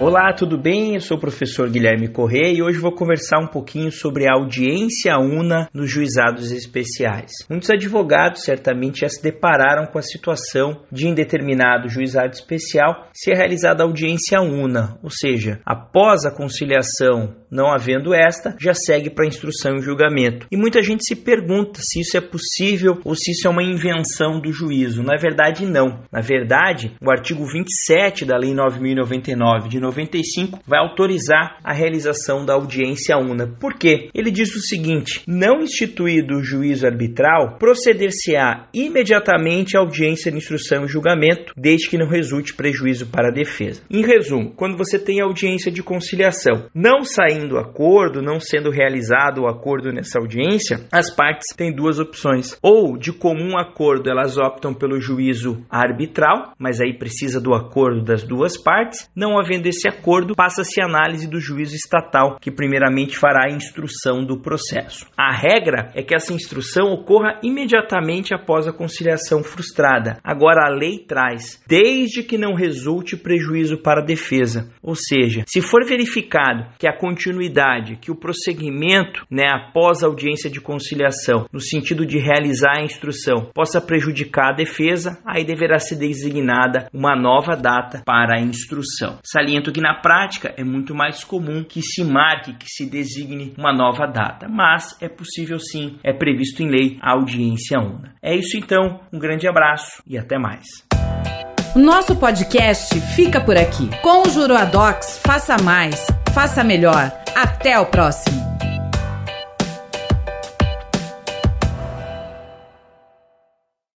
Olá, tudo bem? Eu sou o professor Guilherme Corrêa e hoje vou conversar um pouquinho sobre a audiência una nos juizados especiais. Muitos advogados certamente já se depararam com a situação de em determinado juizado especial ser realizada audiência una, ou seja, após a conciliação não havendo esta, já segue para instrução e julgamento. E muita gente se pergunta se isso é possível ou se isso é uma invenção do juízo. Na verdade, não. Na verdade, o artigo 27 da Lei 9099 de 95 vai autorizar a realização da audiência una. Por quê? Ele diz o seguinte: não instituído o juízo arbitral, proceder-se-á imediatamente à audiência de instrução e julgamento, desde que não resulte prejuízo para a defesa. Em resumo, quando você tem audiência de conciliação, não saindo acordo, não sendo realizado o acordo nessa audiência, as partes têm duas opções. Ou, de comum acordo, elas optam pelo juízo arbitral, mas aí precisa do acordo das duas partes. Não havendo esse acordo, passa-se a análise do juízo estatal, que primeiramente fará a instrução do processo. A regra é que essa instrução ocorra imediatamente após a conciliação frustrada. Agora, a lei traz, desde que não resulte prejuízo para a defesa. Ou seja, se for verificado que a continuidade, que o prosseguimento, né, após a audiência de conciliação, no sentido de realizar a instrução, possa prejudicar a defesa, aí deverá ser designada uma nova data para a instrução. Saliento que na prática é muito mais comum que se marque, que se designe uma nova data, mas é possível sim, é previsto em lei a audiência una. É isso então, um grande abraço e até mais. Nosso podcast fica por aqui. Com o Juroadox, faça mais, faça melhor. Até o próximo.